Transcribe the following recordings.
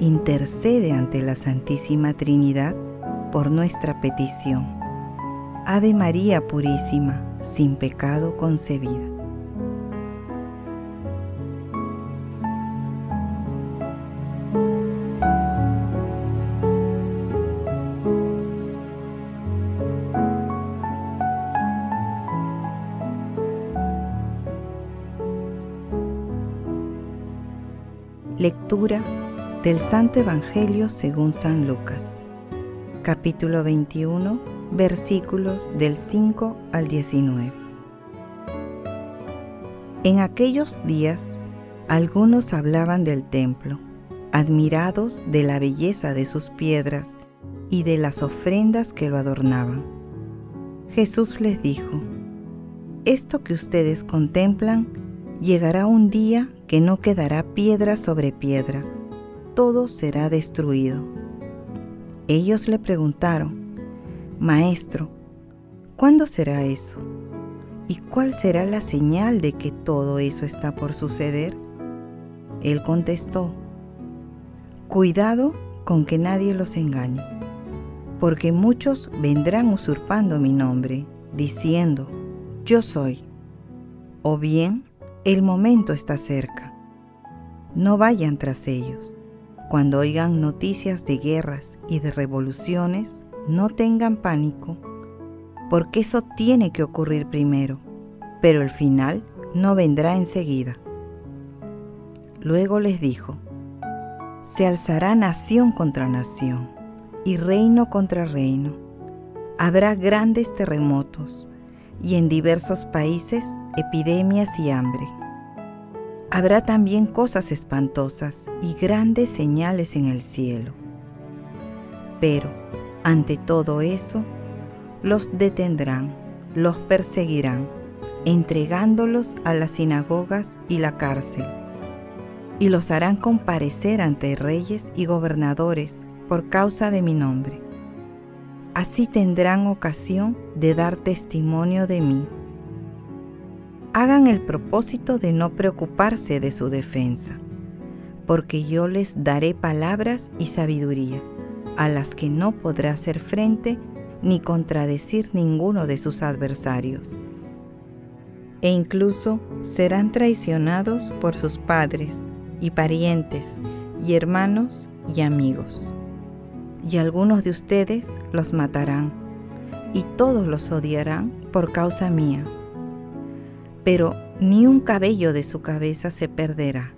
intercede ante la Santísima Trinidad por nuestra petición. Ave María Purísima, sin pecado concebida. Lectura del Santo Evangelio según San Lucas, capítulo 21, versículos del 5 al 19. En aquellos días, algunos hablaban del templo, admirados de la belleza de sus piedras y de las ofrendas que lo adornaban. Jesús les dijo, Esto que ustedes contemplan llegará un día que no quedará piedra sobre piedra todo será destruido. Ellos le preguntaron, Maestro, ¿cuándo será eso? ¿Y cuál será la señal de que todo eso está por suceder? Él contestó, Cuidado con que nadie los engañe, porque muchos vendrán usurpando mi nombre, diciendo, Yo soy. O bien, el momento está cerca. No vayan tras ellos. Cuando oigan noticias de guerras y de revoluciones, no tengan pánico, porque eso tiene que ocurrir primero, pero el final no vendrá enseguida. Luego les dijo, se alzará nación contra nación y reino contra reino. Habrá grandes terremotos y en diversos países epidemias y hambre Habrá también cosas espantosas y grandes señales en el cielo. Pero, ante todo eso, los detendrán, los perseguirán, entregándolos a las sinagogas y la cárcel, y los harán comparecer ante reyes y gobernadores por causa de mi nombre. Así tendrán ocasión de dar testimonio de mí hagan el propósito de no preocuparse de su defensa, porque yo les daré palabras y sabiduría, a las que no podrá hacer frente ni contradecir ninguno de sus adversarios. E incluso serán traicionados por sus padres y parientes y hermanos y amigos. Y algunos de ustedes los matarán, y todos los odiarán por causa mía pero ni un cabello de su cabeza se perderá.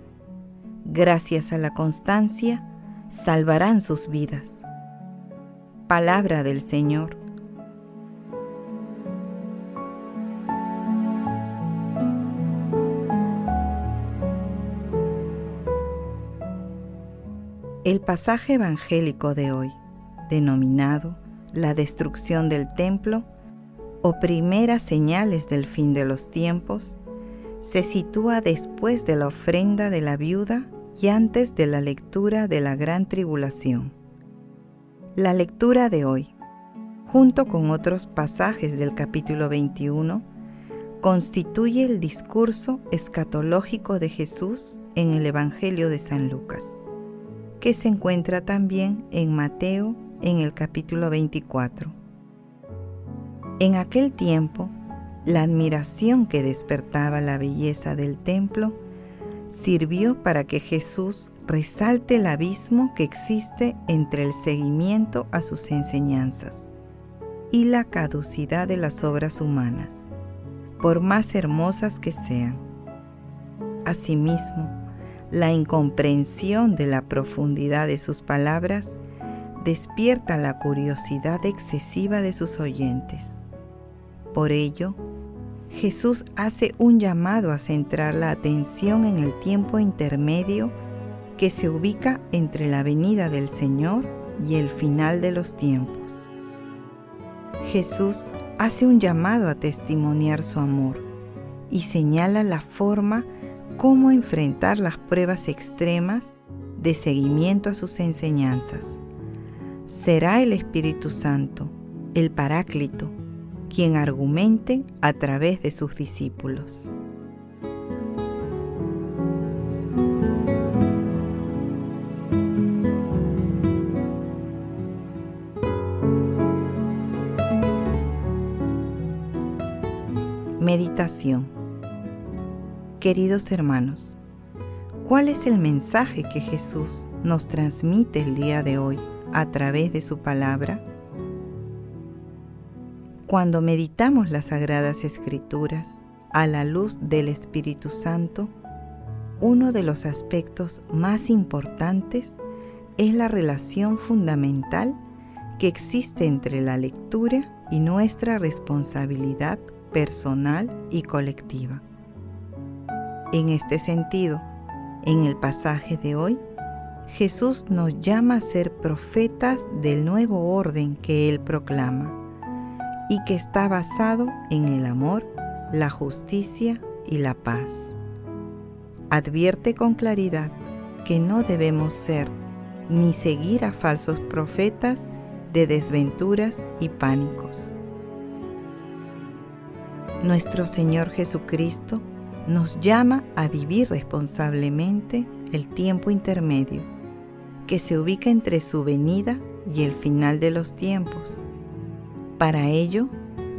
Gracias a la constancia, salvarán sus vidas. Palabra del Señor. El pasaje evangélico de hoy, denominado La destrucción del templo, o primeras señales del fin de los tiempos, se sitúa después de la ofrenda de la viuda y antes de la lectura de la gran tribulación. La lectura de hoy, junto con otros pasajes del capítulo 21, constituye el discurso escatológico de Jesús en el Evangelio de San Lucas, que se encuentra también en Mateo en el capítulo 24. En aquel tiempo, la admiración que despertaba la belleza del templo sirvió para que Jesús resalte el abismo que existe entre el seguimiento a sus enseñanzas y la caducidad de las obras humanas, por más hermosas que sean. Asimismo, la incomprensión de la profundidad de sus palabras despierta la curiosidad excesiva de sus oyentes. Por ello, Jesús hace un llamado a centrar la atención en el tiempo intermedio que se ubica entre la venida del Señor y el final de los tiempos. Jesús hace un llamado a testimoniar su amor y señala la forma cómo enfrentar las pruebas extremas de seguimiento a sus enseñanzas. Será el Espíritu Santo, el Paráclito, quien argumente a través de sus discípulos. Meditación Queridos hermanos, ¿cuál es el mensaje que Jesús nos transmite el día de hoy a través de su palabra? Cuando meditamos las sagradas escrituras a la luz del Espíritu Santo, uno de los aspectos más importantes es la relación fundamental que existe entre la lectura y nuestra responsabilidad personal y colectiva. En este sentido, en el pasaje de hoy, Jesús nos llama a ser profetas del nuevo orden que Él proclama y que está basado en el amor, la justicia y la paz. Advierte con claridad que no debemos ser ni seguir a falsos profetas de desventuras y pánicos. Nuestro Señor Jesucristo nos llama a vivir responsablemente el tiempo intermedio, que se ubica entre su venida y el final de los tiempos. Para ello,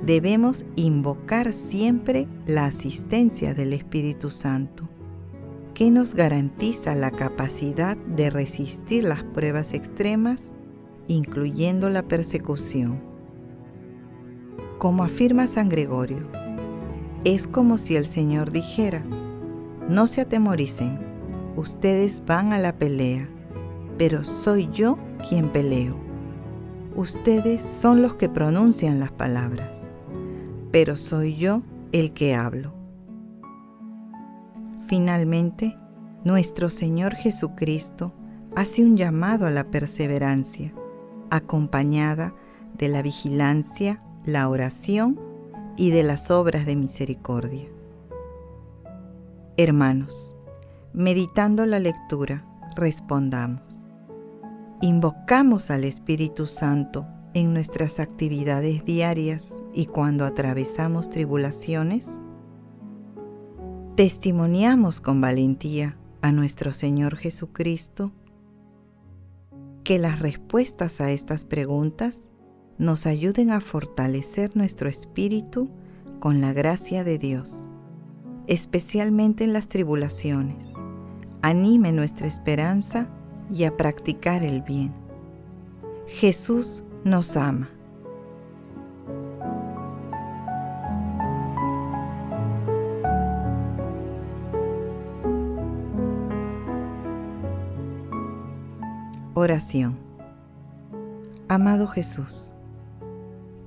debemos invocar siempre la asistencia del Espíritu Santo, que nos garantiza la capacidad de resistir las pruebas extremas, incluyendo la persecución. Como afirma San Gregorio, es como si el Señor dijera, no se atemoricen, ustedes van a la pelea, pero soy yo quien peleo. Ustedes son los que pronuncian las palabras, pero soy yo el que hablo. Finalmente, nuestro Señor Jesucristo hace un llamado a la perseverancia, acompañada de la vigilancia, la oración y de las obras de misericordia. Hermanos, meditando la lectura, respondamos. Invocamos al Espíritu Santo en nuestras actividades diarias y cuando atravesamos tribulaciones. Testimoniamos con valentía a nuestro Señor Jesucristo que las respuestas a estas preguntas nos ayuden a fortalecer nuestro espíritu con la gracia de Dios, especialmente en las tribulaciones. Anime nuestra esperanza y a practicar el bien. Jesús nos ama. Oración. Amado Jesús,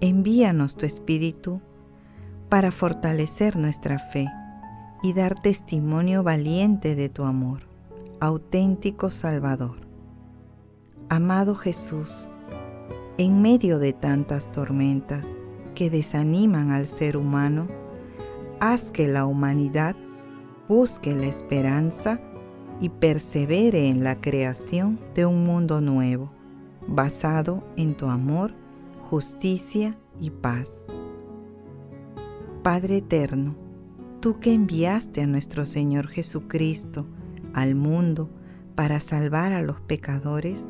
envíanos tu Espíritu para fortalecer nuestra fe y dar testimonio valiente de tu amor, auténtico Salvador. Amado Jesús, en medio de tantas tormentas que desaniman al ser humano, haz que la humanidad busque la esperanza y persevere en la creación de un mundo nuevo, basado en tu amor justicia y paz. Padre eterno, tú que enviaste a nuestro Señor Jesucristo al mundo para salvar a los pecadores,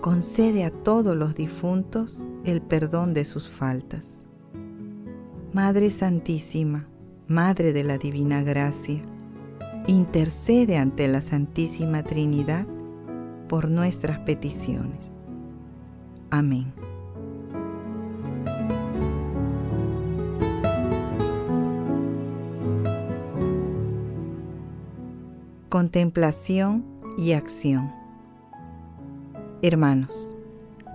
concede a todos los difuntos el perdón de sus faltas. Madre Santísima, Madre de la Divina Gracia, intercede ante la Santísima Trinidad por nuestras peticiones. Amén. Contemplación y acción. Hermanos,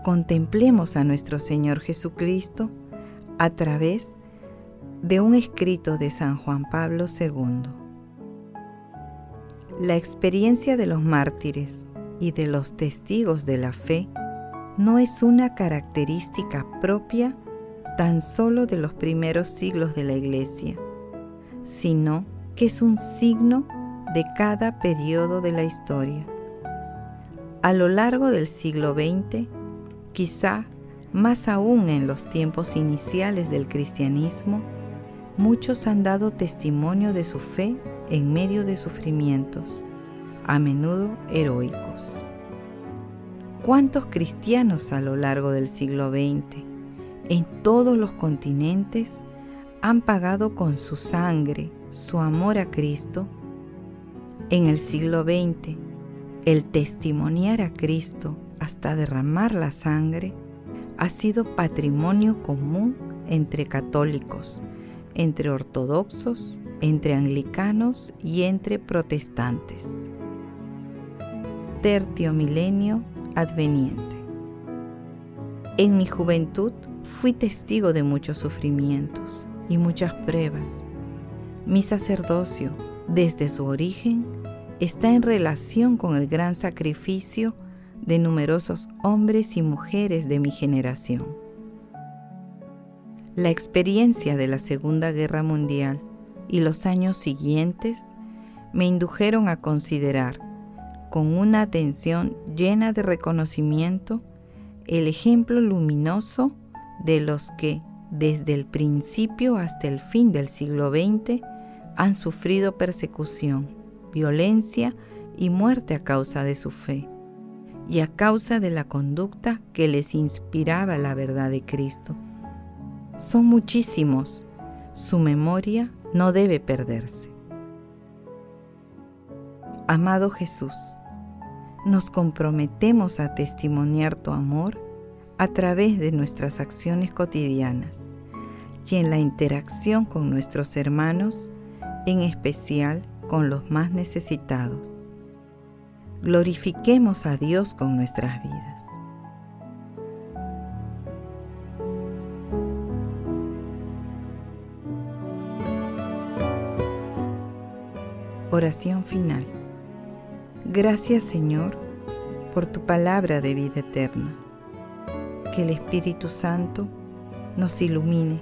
contemplemos a nuestro Señor Jesucristo a través de un escrito de San Juan Pablo II. La experiencia de los mártires y de los testigos de la fe no es una característica propia tan solo de los primeros siglos de la Iglesia, sino que es un signo de cada periodo de la historia. A lo largo del siglo XX, quizá más aún en los tiempos iniciales del cristianismo, muchos han dado testimonio de su fe en medio de sufrimientos, a menudo heroicos. ¿Cuántos cristianos a lo largo del siglo XX, en todos los continentes, han pagado con su sangre su amor a Cristo en el siglo XX, el testimoniar a Cristo hasta derramar la sangre ha sido patrimonio común entre católicos, entre ortodoxos, entre anglicanos y entre protestantes. Tertio milenio adveniente. En mi juventud fui testigo de muchos sufrimientos y muchas pruebas. Mi sacerdocio, desde su origen, está en relación con el gran sacrificio de numerosos hombres y mujeres de mi generación. La experiencia de la Segunda Guerra Mundial y los años siguientes me indujeron a considerar con una atención llena de reconocimiento el ejemplo luminoso de los que desde el principio hasta el fin del siglo XX han sufrido persecución violencia y muerte a causa de su fe y a causa de la conducta que les inspiraba la verdad de Cristo. Son muchísimos, su memoria no debe perderse. Amado Jesús, nos comprometemos a testimoniar tu amor a través de nuestras acciones cotidianas y en la interacción con nuestros hermanos, en especial con los más necesitados. Glorifiquemos a Dios con nuestras vidas. Oración final. Gracias Señor por tu palabra de vida eterna. Que el Espíritu Santo nos ilumine